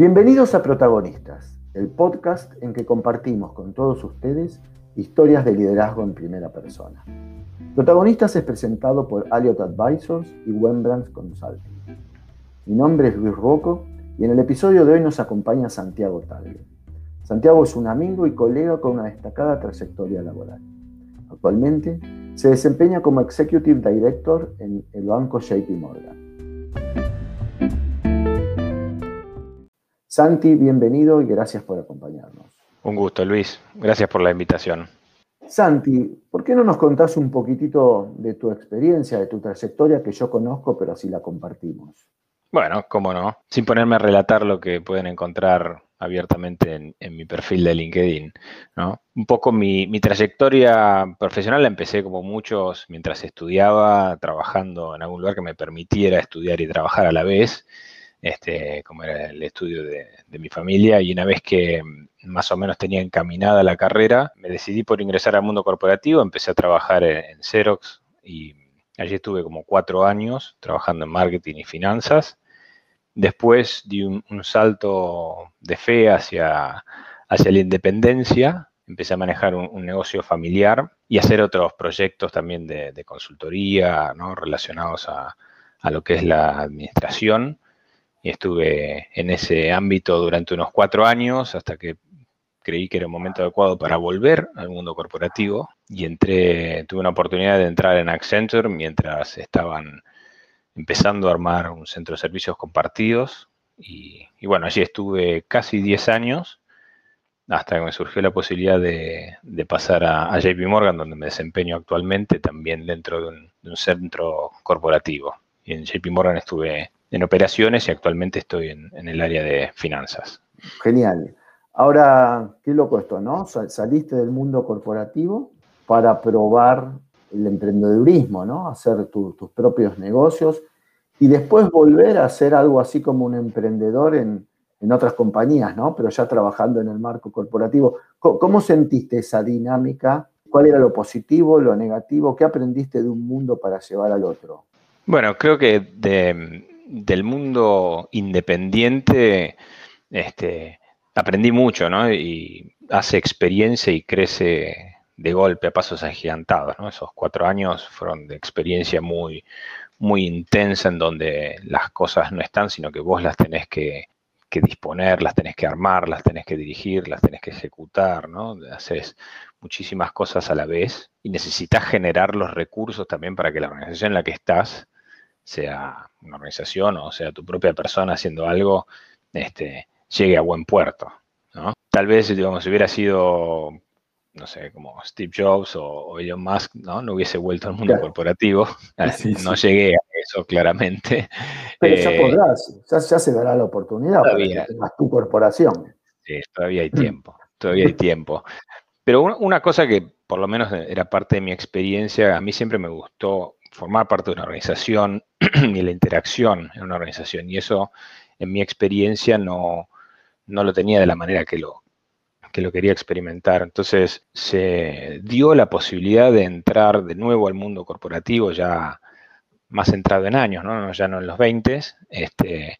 Bienvenidos a Protagonistas, el podcast en que compartimos con todos ustedes historias de liderazgo en primera persona. Protagonistas es presentado por Alliot Advisors y Wembrandt Consulting. Mi nombre es Luis Rocco y en el episodio de hoy nos acompaña Santiago Tagle. Santiago es un amigo y colega con una destacada trayectoria laboral. Actualmente se desempeña como Executive Director en el banco JP Morgan. Santi, bienvenido y gracias por acompañarnos. Un gusto, Luis. Gracias por la invitación. Santi, ¿por qué no nos contás un poquitito de tu experiencia, de tu trayectoria que yo conozco, pero así la compartimos? Bueno, cómo no. Sin ponerme a relatar lo que pueden encontrar abiertamente en, mi perfil de LinkedIn. ¿no? Un poco mi, mi, trayectoria profesional la empecé como muchos mientras estudiaba, trabajando en algún lugar que me permitiera estudiar y trabajar a la vez este, como era el estudio de, mi familia, y una vez que más o menos tenía encaminada la carrera, me decidí por ingresar al mundo corporativo, empecé a trabajar en, Xerox y allí estuve como cuatro años trabajando en marketing y finanzas. Después di un, salto de fe hacia, hacia la independencia, empecé a manejar un, negocio familiar y hacer otros proyectos también de, consultoría ¿no? relacionados a, a, lo que es la administración y estuve en ese ámbito durante unos cuatro años hasta que creí que era un momento adecuado para volver al mundo corporativo y entré, tuve una oportunidad de entrar en Accenture mientras estaban empezando a armar un centro de servicios compartidos y, bueno, allí estuve casi 10 años hasta que me surgió la posibilidad de, pasar a, JP Morgan, donde me desempeño actualmente, también dentro de un, de un centro corporativo. Y en JP Morgan estuve en operaciones y actualmente estoy en, el área de finanzas. Genial. Ahora, qué loco esto, ¿no? Saliste del mundo corporativo para probar el emprendedurismo, ¿no? Hacer tus propios negocios y después volver a hacer algo así como un emprendedor en, otras compañías, ¿no? Pero ya trabajando en el marco corporativo. ¿Cómo, sentiste esa dinámica? ¿Cuál era lo positivo, lo negativo? ¿Qué aprendiste de un mundo para llevar al otro? Bueno, creo que de, del mundo independiente este, aprendí mucho, ¿no? Y hace experiencia y crece de golpe a pasos agigantados, ¿no? Esos cuatro años fueron de experiencia muy, muy intensa en donde las cosas no están, sino que vos las tenés que, disponer, las tenés que armar, las tenés que dirigir, las tenés que ejecutar, ¿no? Haces muchísimas cosas a la vez y necesitas generar los recursos también para que la organización en la que estás sea una organización o sea tu propia persona haciendo algo, este, llegue a buen puerto. ¿no? Tal vez, digamos, si hubiera sido, no sé, como Steve Jobs o, Elon Musk, ¿no? No hubiese vuelto al mundo corporativo. no llegué a eso claramente. Pero ya eh, podrás, ya, se dará la oportunidad todavía, para que tu corporación. Sí, todavía hay tiempo, todavía hay tiempo. Pero una cosa que por lo menos era parte de mi experiencia, a mí siempre me gustó formar parte de una organización y la interacción en una organización. Y eso, en mi experiencia, no, no lo tenía de la manera que lo, que lo quería experimentar. Entonces se dio la posibilidad de entrar de nuevo al mundo corporativo, ya más centrado en años, ¿no? ya no en los 20, este,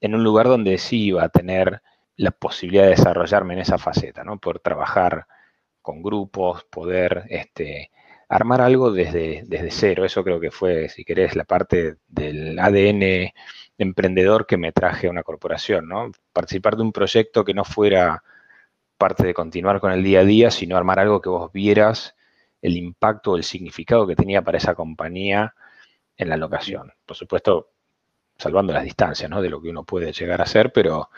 en un lugar donde sí iba a tener la posibilidad de desarrollarme en esa faceta, ¿no? poder trabajar con grupos, poder este, armar algo desde, desde cero. Eso creo que fue, si querés, la parte del ADN emprendedor que me traje a una corporación, ¿no? Participar de un proyecto que no fuera parte de continuar con el día a día, sino armar algo que vos vieras el impacto, el significado que tenía para esa compañía en la locación. Por supuesto, salvando las distancias, ¿no? De lo que uno puede llegar a hacer, pero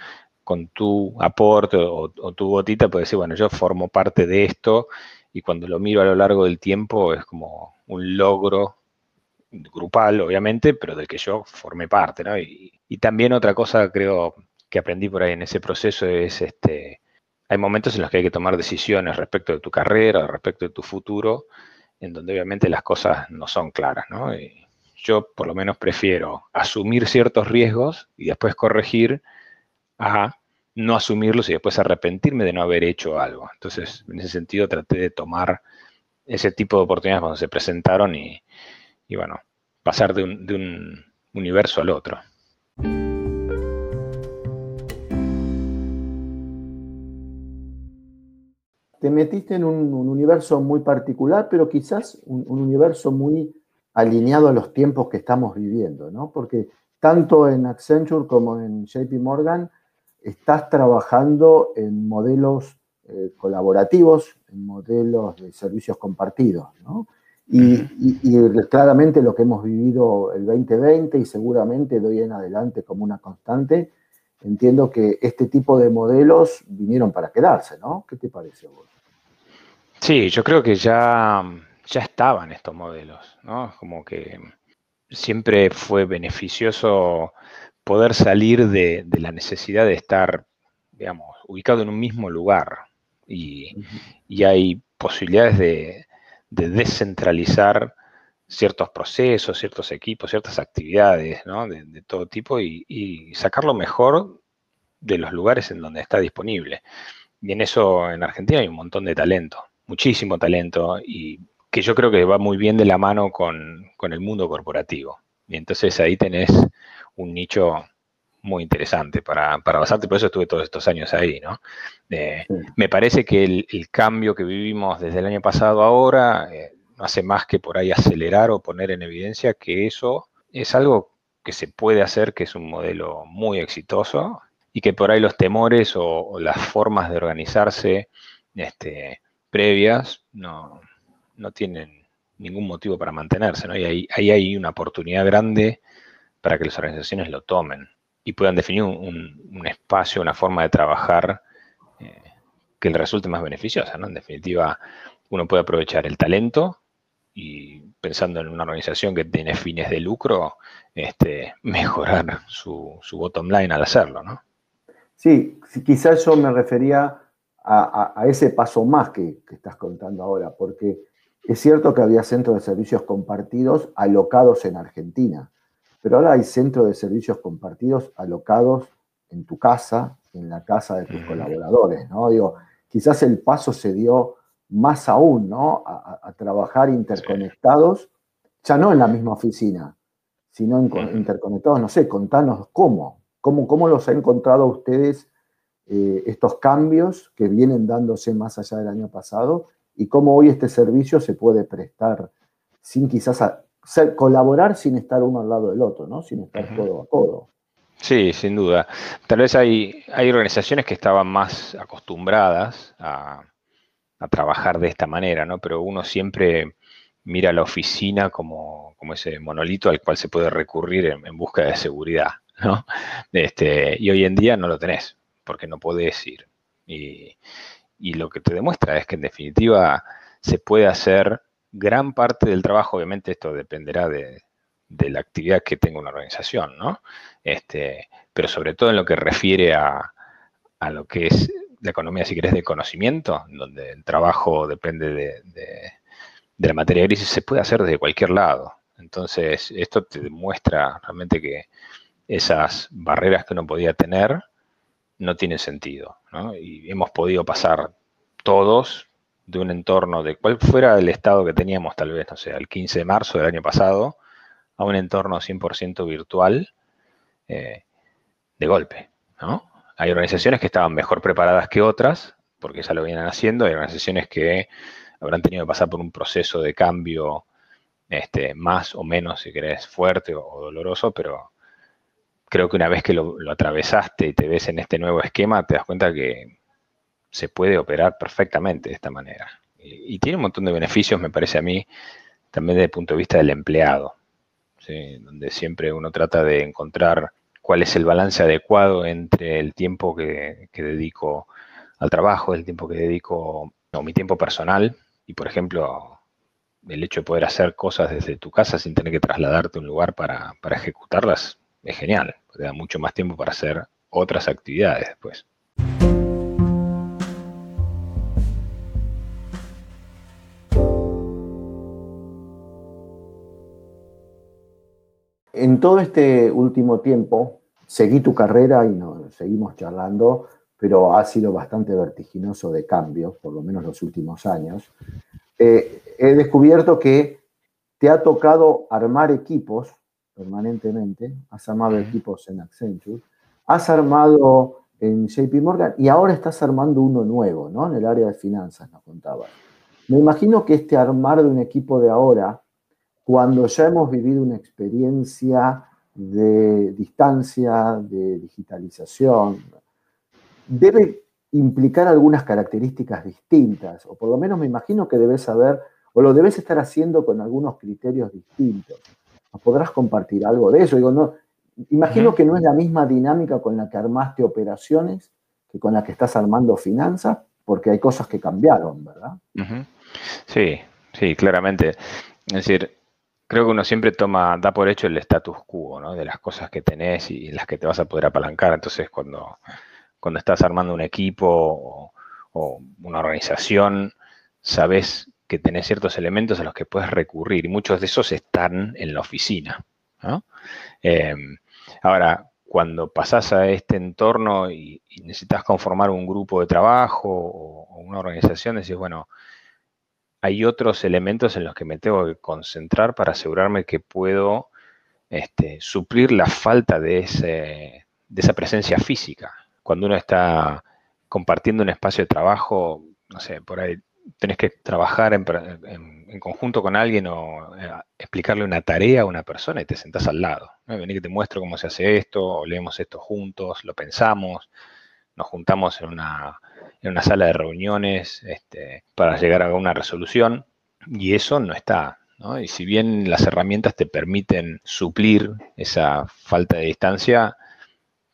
con tu aporte o, o tu gotita puedes decir, bueno, yo formo parte de esto y cuando lo miro a lo largo del tiempo es como un logro grupal, obviamente, pero del que yo formé parte, ¿no? Y, también otra cosa creo que aprendí por ahí en ese proceso es, este, hay momentos en los que hay que tomar decisiones respecto de tu carrera, respecto de tu futuro, en donde obviamente las cosas no son claras, ¿no? yo por lo menos prefiero asumir ciertos riesgos y después corregir a no asumirlos y después arrepentirme de no haber hecho algo. Entonces, en ese sentido, traté de tomar ese tipo de oportunidades cuando se presentaron y, y bueno, pasar de un, de un universo al otro. Te metiste en un, universo muy particular, pero quizás un, un, universo muy alineado a los tiempos que estamos viviendo, ¿no? Porque tanto en Accenture como en JP Morgan, estás trabajando en modelos eh, colaborativos, en modelos de servicios compartidos, ¿no? Y, claramente lo que hemos vivido el 2020 y seguramente de hoy en adelante como una constante, entiendo que este tipo de modelos vinieron para quedarse, ¿no? ¿Qué te parece vos? Sí, yo creo que ya, ya estaban estos modelos, ¿no? Como que siempre fue beneficioso poder salir de, la necesidad de estar, digamos, ubicado en un mismo lugar. Y, hay posibilidades de, descentralizar ciertos procesos, ciertos equipos, ciertas actividades ¿no? de, todo tipo y, y sacar lo mejor de los lugares en donde está disponible. Y en eso en Argentina hay un montón de talento muchísimo talento y que yo creo que va muy bien de la mano con, el mundo corporativo. Y entonces ahí tenés un nicho muy interesante para, para basarte, por eso estuve todos estos años ahí, ¿no? Eh, me parece que el, cambio que vivimos desde el año pasado ahora eh, no hace más que por ahí acelerar o poner en evidencia que eso es algo que se puede hacer, que es un modelo muy exitoso y que por ahí los temores o, o las formas de organizarse este, previas no, no tienen ningún motivo para mantenerse, ¿no? Y ahí, hay una oportunidad grande para que las organizaciones lo tomen y puedan definir un, espacio, una forma de trabajar eh, que les resulte más beneficiosa, ¿no? En definitiva, uno puede aprovechar el talento y pensando en una organización que tiene fines de lucro, este, mejorar su, su bottom line al hacerlo, ¿no? Sí, quizás yo me refería a, ese paso más que, estás contando ahora, porque es cierto que había centros de servicios compartidos alocados en Argentina, pero ahora hay centros de servicios compartidos alocados en tu casa, en la casa de tus colaboradores, ¿no? Digo, quizás el paso se dio más aún, ¿no? A, trabajar interconectados, ya no en la misma oficina, sino interconectados, no sé, contanos cómo, cómo, cómo los ha encontrado ustedes eh, estos cambios que vienen dándose más allá del año pasado y cómo hoy este servicio se puede prestar sin quizás colaborar sin estar uno al lado del otro, ¿no? Sin estar codo a codo. Sí, sin duda. Tal vez hay, hay organizaciones que estaban más acostumbradas a, trabajar de esta manera, ¿no? Pero uno siempre mira la oficina como, ese monolito al cual se puede recurrir en, en busca de seguridad, ¿no? Este, y hoy en día no lo tenés porque no podés ir. Y, lo que te demuestra es que en definitiva se puede hacer gran parte del trabajo, obviamente esto dependerá de, la actividad que tenga una organización, ¿no? Este, pero sobre todo en lo que refiere a, lo que es la economía, si querés, de conocimiento, donde el trabajo depende de, de, la materia gris, se puede hacer desde cualquier lado. Entonces, esto te demuestra realmente que esas barreras que uno podía tener no tiene sentido. ¿no? Y hemos podido pasar todos de un entorno de cuál fuera el estado que teníamos tal vez, no sé, el 15 de marzo del año pasado, a un entorno 100% virtual eh, de golpe. ¿no? Hay organizaciones que estaban mejor preparadas que otras, porque ya lo vienen haciendo, hay organizaciones que habrán tenido que pasar por un proceso de cambio este, más o menos, si querés, fuerte o doloroso, pero creo que una vez que lo, atravesaste y te ves en este nuevo esquema, te das cuenta que se puede operar perfectamente de esta manera. Y, tiene un montón de beneficios, me parece a mí, también desde el punto de vista del empleado, donde siempre uno trata de encontrar cuál es el balance adecuado entre el tiempo que, dedico al trabajo, el tiempo que dedico, o mi tiempo personal, y por ejemplo, el hecho de poder hacer cosas desde tu casa sin tener que trasladarte a un lugar para, para ejecutarlas, es genial, te da mucho más tiempo para hacer otras actividades después. En todo este último tiempo, seguí tu carrera y nos seguimos charlando, pero ha sido bastante vertiginoso de cambios, por lo menos los últimos años. Eh, he descubierto que te ha tocado armar equipos permanentemente, has armado equipos en Accenture, has armado en JP Morgan y ahora estás armando uno nuevo, ¿no? En el área de finanzas, nos contabas. Me imagino que este armar de un equipo de ahora, cuando ya hemos vivido una experiencia de distancia, de digitalización, debe implicar algunas características distintas, o por lo menos me imagino que debes saber, o lo debes estar haciendo con algunos criterios distintos. ¿Nos podrás compartir algo de eso? Digo, no, imagino que no es la misma dinámica con la que armaste operaciones que con la que estás armando finanzas, porque hay cosas que cambiaron, ¿verdad? Sí, sí, claramente. Es decir, creo que uno siempre toma, da por hecho el status quo, ¿no? De las cosas que tenés y las que te vas a poder apalancar. Entonces, cuando cuando estás armando un equipo o, una organización, sabes que tenés ciertos elementos a los que puedes recurrir y muchos de esos están en la oficina. Em, ahora, cuando pasás a este entorno y, necesitas conformar un grupo de trabajo o, una organización, decís, bueno, hay otros elementos en los que me tengo que concentrar para asegurarme que puedo este, suplir la falta de, esa presencia física cuando uno está compartiendo un espacio de trabajo, no sé, por ahí tenés que trabajar en, conjunto con alguien o eh, explicarle una tarea a una persona y te sentás al lado. Vení que te muestro cómo se hace esto, o leemos esto juntos, lo pensamos, nos juntamos en una, en una sala de reuniones este, para llegar a una resolución y eso no está. ¿no? Y si bien las herramientas te permiten suplir esa falta de distancia,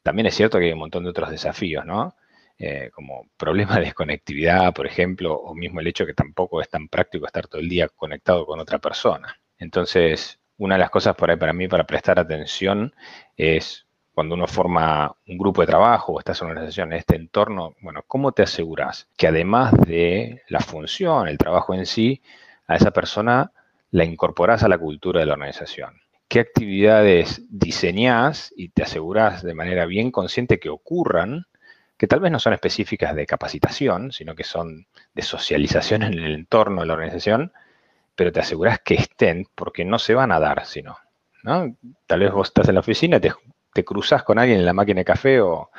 también es cierto que hay un montón de otros desafíos, ¿no? Eh, como problemas de desconectividad, por ejemplo, o mismo el hecho que tampoco es tan práctico estar todo el día conectado con otra persona. Entonces, una de las cosas por ahí para mí para prestar atención es cuando uno forma un grupo de trabajo o estás en una organización en este entorno, bueno, ¿cómo te aseguras que además de la función, el trabajo en sí, a esa persona la incorporas a la cultura de la organización? qué actividades diseñás y te asegurás de manera bien consciente que ocurran, que tal vez no son específicas de capacitación, sino que son de socialización en el entorno de la organización, pero te asegurás que estén porque no se van a dar, sino, ¿no? Tal vez vos estás en la oficina, te, te cruzas con alguien en la máquina de café o,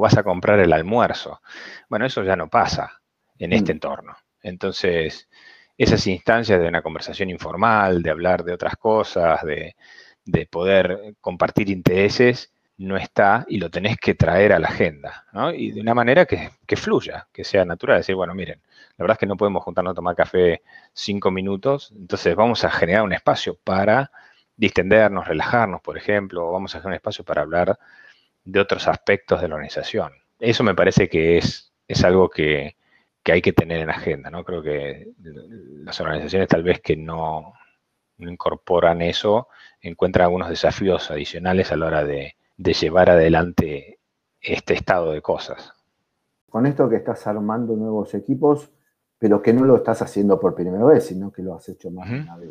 vas a comprar el almuerzo. Bueno, eso ya no pasa en este mm. entorno. Entonces, esas instancias de una conversación informal, de hablar de otras cosas, de, poder compartir intereses, no está y lo tenés que traer a la agenda, ¿no? Y de una manera que, fluya, que sea natural. Decir, bueno, miren, la verdad es que no podemos juntarnos a tomar café cinco minutos, entonces vamos a generar un espacio para distendernos, relajarnos, por ejemplo, o vamos a generar un espacio para hablar de otros aspectos de la organización. Eso me parece que es, es algo que, que hay que tener en agenda, ¿no? Creo que las organizaciones tal vez que no, incorporan eso, encuentran algunos desafíos adicionales a la hora de, llevar adelante este estado de cosas. Con esto que estás armando nuevos equipos, pero que no lo estás haciendo por primera vez, sino que lo has hecho más de una vez.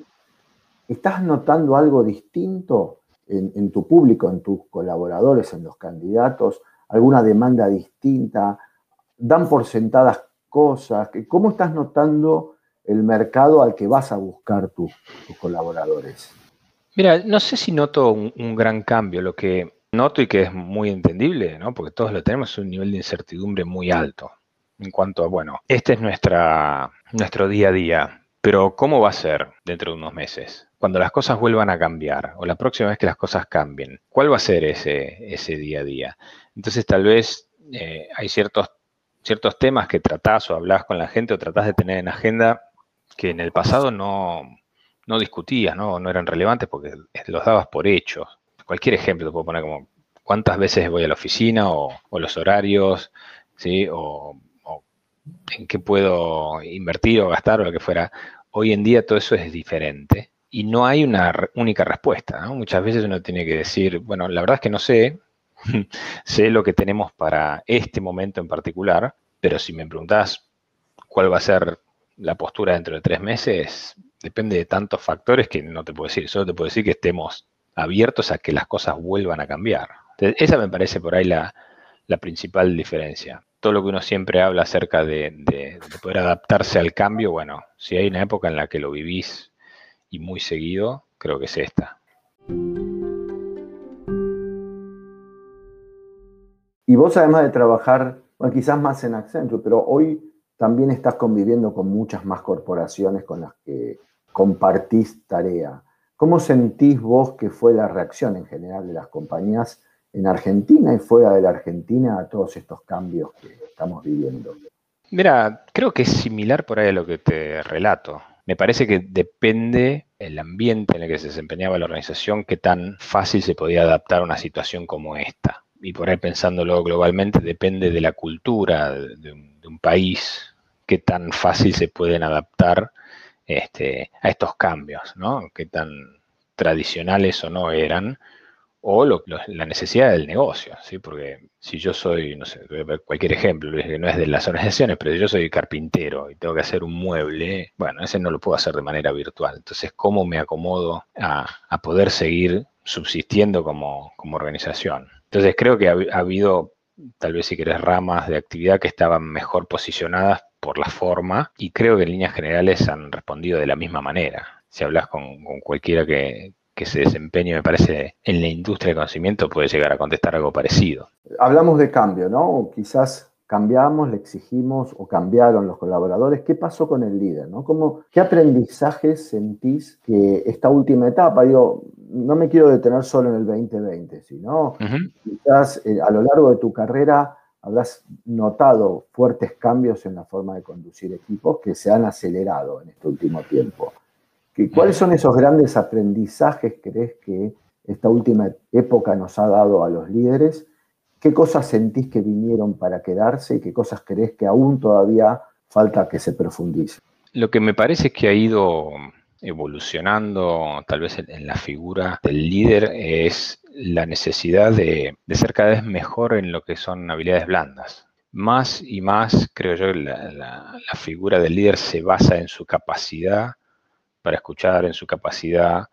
¿Estás notando algo distinto en, tu público, en tus colaboradores, en los candidatos? ¿Alguna demanda distinta? ¿Dan por sentadas cosas? ¿Cómo estás notando el mercado al que vas a buscar tus colaboradores? Mira, no sé si noto un, gran cambio. Lo que noto y que es muy entendible, ¿no? porque todos lo tenemos, es un nivel de incertidumbre muy alto en cuanto a, bueno, este es nuestro día a día, pero ¿cómo va a ser dentro de unos meses? Cuando las cosas vuelvan a cambiar o la próxima vez que las cosas cambien, ¿cuál va a ser ese, ese día a día? Entonces tal vez eh, hay ciertos ciertos temas que tratás o hablás con la gente o tratás de tener en agenda que en el pasado no, no discutías, ¿no? no eran relevantes porque los dabas por hechos. Cualquier ejemplo te puedo poner como cuántas veces voy a la oficina o, los horarios, ¿sí? O, en qué puedo invertir o gastar o lo que fuera. Hoy en día todo eso es diferente y no hay una única respuesta. Muchas veces uno tiene que decir, bueno, la verdad es que no sé, sé lo que tenemos para este momento en particular, pero si me preguntás cuál va a ser la postura dentro de tres meses, depende de tantos factores que no te puedo decir. Solo te puedo decir que estemos abiertos a que las cosas vuelvan a cambiar. esa me parece por ahí la, principal diferencia. Todo lo que uno siempre habla acerca de, de, poder adaptarse al cambio, bueno, si hay una época en la que lo vivís y muy seguido, creo que es esta. Y vos además de trabajar, bueno, quizás más en Accenture, pero hoy también estás conviviendo con muchas más corporaciones con las que compartís tarea. ¿Cómo sentís vos que fue la reacción en general de las compañías en Argentina y fuera de la Argentina a todos estos cambios que estamos viviendo? Mira, creo que es similar por ahí a lo que te relato. Me parece que depende el ambiente en el que se desempeñaba la organización, qué tan fácil se podía adaptar a una situación como esta. Y por ahí pensándolo globalmente, depende de la cultura de un, país, qué tan fácil se pueden adaptar este, a estos cambios, ¿no? Qué tan tradicionales o no eran o la necesidad del negocio, ¿sí? Porque si yo soy, no sé, cualquier ejemplo, que no es de las organizaciones, pero si yo soy carpintero y tengo que hacer un mueble, bueno, ese no lo puedo hacer de manera virtual. Entonces, ¿cómo me acomodo a, poder seguir subsistiendo como, organización? Entonces, creo que ha, ha habido, tal vez si querés, ramas de actividad que estaban mejor posicionadas por la forma y creo que en líneas generales han respondido de la misma manera si hablas con, cualquiera que, que se desempeñe, me parece, en la industria de conocimiento, puede llegar a contestar algo parecido. Hablamos de cambio, ¿no? Quizás cambiamos, le exigimos o cambiaron los colaboradores. ¿Qué pasó con el líder? ¿no? ¿Cómo, ¿Qué aprendizajes sentís que esta última etapa, digo, no me quiero detener solo en el 2020, sino quizás eh, a lo largo de tu carrera habrás notado fuertes cambios en la forma de conducir equipos que se han acelerado en este último tiempo. ¿Cuáles son esos grandes aprendizajes crees que esta última época nos ha dado a los líderes? ¿Qué cosas sentís que vinieron para quedarse y qué cosas crees que aún todavía falta que se profundice? Lo que me parece que ha ido evolucionando tal vez en la figura del líder es la necesidad de, ser cada vez mejor en lo que son habilidades blandas. Más y más, creo yo, la, la figura del líder se basa en su capacidad para escuchar, en su capacidad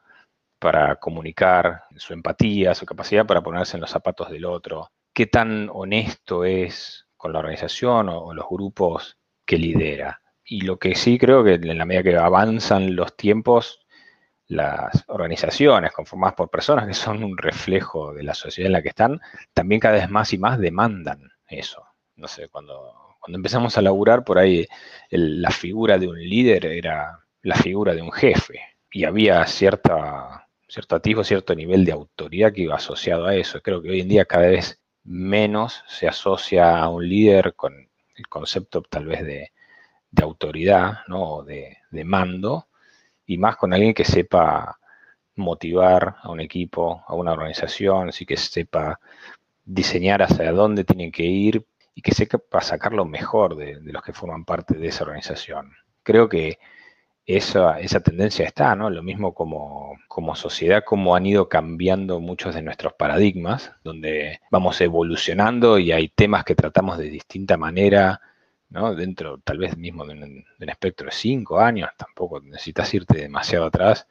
para comunicar, en su empatía, su capacidad para ponerse en los zapatos del otro, qué tan honesto es con la organización o, los grupos que lidera. Y lo que sí creo que en la medida que avanzan los tiempos, las organizaciones conformadas por personas que son un reflejo de la sociedad en la que están, también cada vez más y más demandan eso. No sé, cuando, cuando empezamos a laburar por ahí, la figura de un líder era la figura de un jefe y había cierta, cierto atisbo, cierto nivel de autoridad que iba asociado a eso. Creo que hoy en día cada vez menos se asocia a un líder con el concepto tal vez de, autoridad ¿no? o de, de mando y más con alguien que sepa motivar a un equipo, a una organización, así que sepa diseñar hacia dónde tienen que ir y que sepa sacar lo mejor de, de los que forman parte de esa organización. Creo que esa, esa tendencia está, ¿no? Lo mismo como, como sociedad, como han ido cambiando muchos de nuestros paradigmas, donde vamos evolucionando y hay temas que tratamos de distinta manera, ¿no? Dentro tal vez mismo de un, espectro de cinco años, tampoco necesitas irte demasiado atrás.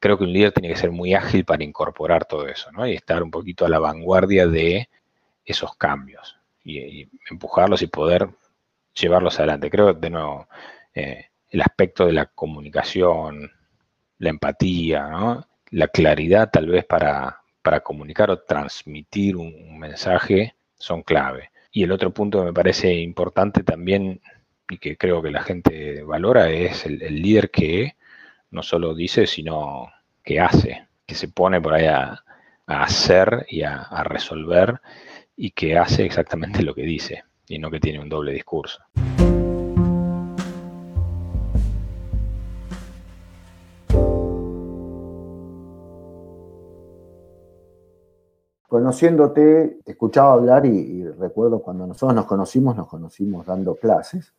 Creo que un líder tiene que ser muy ágil para incorporar todo eso, ¿no? Y estar un poquito a la vanguardia de esos cambios y, empujarlos y poder llevarlos adelante. Creo, de nuevo, eh, el aspecto de la comunicación, la empatía, la claridad tal vez para, para comunicar o transmitir un, mensaje son clave. Y el otro punto que me parece importante también y que creo que la gente valora es el, líder que no solo dice, sino que hace, que se pone por ahí a, hacer y a, a resolver y que hace exactamente lo que dice y no que tiene un doble discurso. Conociéndote, te escuchaba hablar y, recuerdo cuando nosotros nos conocimos, nos conocimos dando clases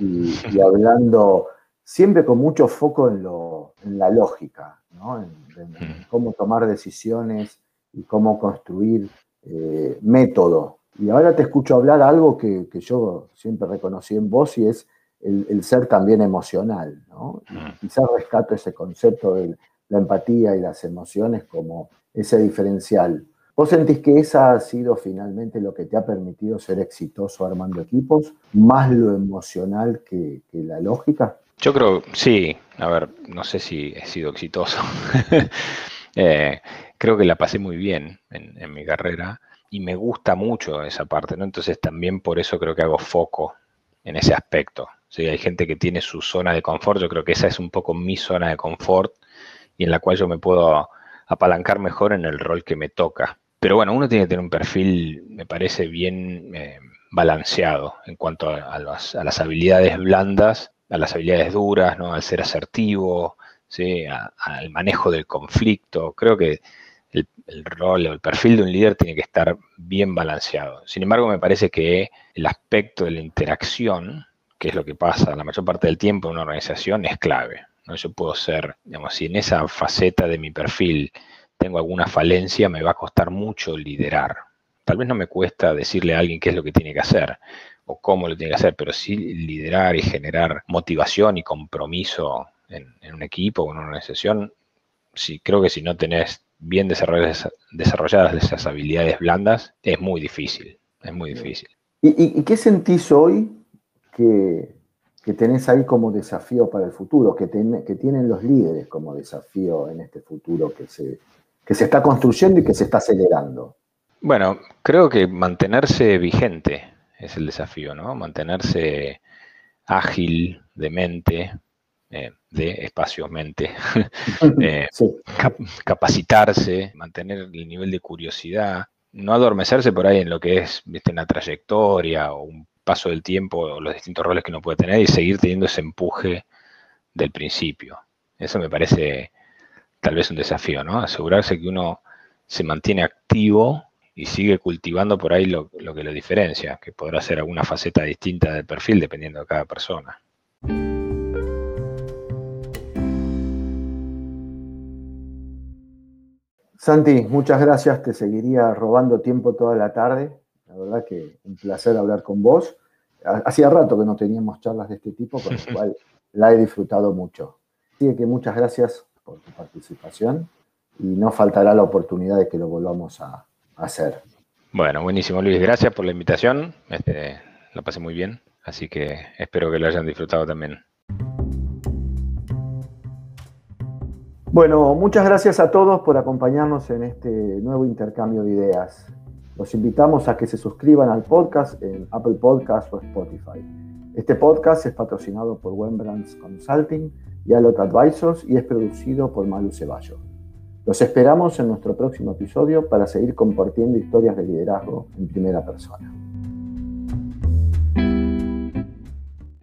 y, hablando siempre con mucho foco en, lo, en la lógica, ¿no? en, cómo tomar decisiones y cómo construir eh, método. Y ahora te escucho hablar algo que, yo siempre reconocí en vos y es el, ser también emocional. ¿no? quizás rescato ese concepto de la empatía y las emociones como ese diferencial. ¿Vos sentís que esa ha sido finalmente lo que te ha permitido ser exitoso armando equipos, más lo emocional que, la lógica? Yo creo, sí, a ver, no sé si he sido exitoso. Eh, creo que la pasé muy bien en, mi carrera y me gusta mucho esa parte, ¿no? Entonces también por eso creo que hago foco en ese aspecto. ¿sí? Hay gente que tiene su zona de confort, yo creo que esa es un poco mi zona de confort y en la cual yo me puedo apalancar mejor en el rol que me toca. Pero bueno, uno tiene que tener un perfil, me parece, bien eh, balanceado en cuanto a, las, habilidades blandas, a las habilidades duras, ¿no? al ser asertivo, ¿sí? al manejo del conflicto. Creo que el, rol o el perfil de un líder tiene que estar bien balanceado. Sin embargo, me parece que el aspecto de la interacción, que es lo que pasa la mayor parte del tiempo en una organización, es clave. ¿no? Yo puedo ser, digamos, si en esa faceta de mi perfil tengo alguna falencia, me va a costar mucho liderar. Tal vez no me cuesta decirle a alguien qué es lo que tiene que hacer o cómo lo tiene que hacer, pero sí liderar y generar motivación y compromiso en, en un equipo o en una organización, sí, creo que si no tenés bien desarrolladas, desarrolladas esas habilidades blandas, es muy difícil, es muy difícil. ¿Y, qué sentís hoy que, tenés ahí como desafío para el futuro, que, que tienen los líderes como desafío en este futuro que se, que se está construyendo y que se está acelerando? Bueno, creo que mantenerse vigente es el desafío, ¿no? Mantenerse ágil de mente, eh, de espacio-mente, eh, capacitarse, mantener el nivel de curiosidad, no adormecerse por ahí en lo que es ¿viste? una trayectoria o un paso del tiempo o los distintos roles que uno puede tener y seguir teniendo ese empuje del principio. Eso me parece tal vez un desafío, ¿no? Asegurarse que uno se mantiene activo y sigue cultivando por ahí lo, lo que lo diferencia, que podrá ser alguna faceta distinta del perfil dependiendo de cada persona. Santi, muchas gracias. Te seguiría robando tiempo toda la tarde. La verdad que un placer hablar con vos. Hacía rato que no teníamos charlas de este tipo, con lo cual la he disfrutado mucho. Así que muchas gracias por tu participación y no faltará la oportunidad de que lo volvamos a, hacer. Bueno, buenísimo Luis, gracias por la invitación. Este, lo pasé muy bien, así que espero que lo hayan disfrutado también. Bueno, muchas gracias a todos por acompañarnos en este nuevo intercambio de ideas. Los invitamos a que se suscriban al podcast en Apple Podcasts o Spotify. Este podcast es patrocinado por Wembrands Consulting y Alot Advisors y es producido por Malu Ceballos. Los esperamos en nuestro próximo episodio para seguir compartiendo historias de liderazgo en primera persona.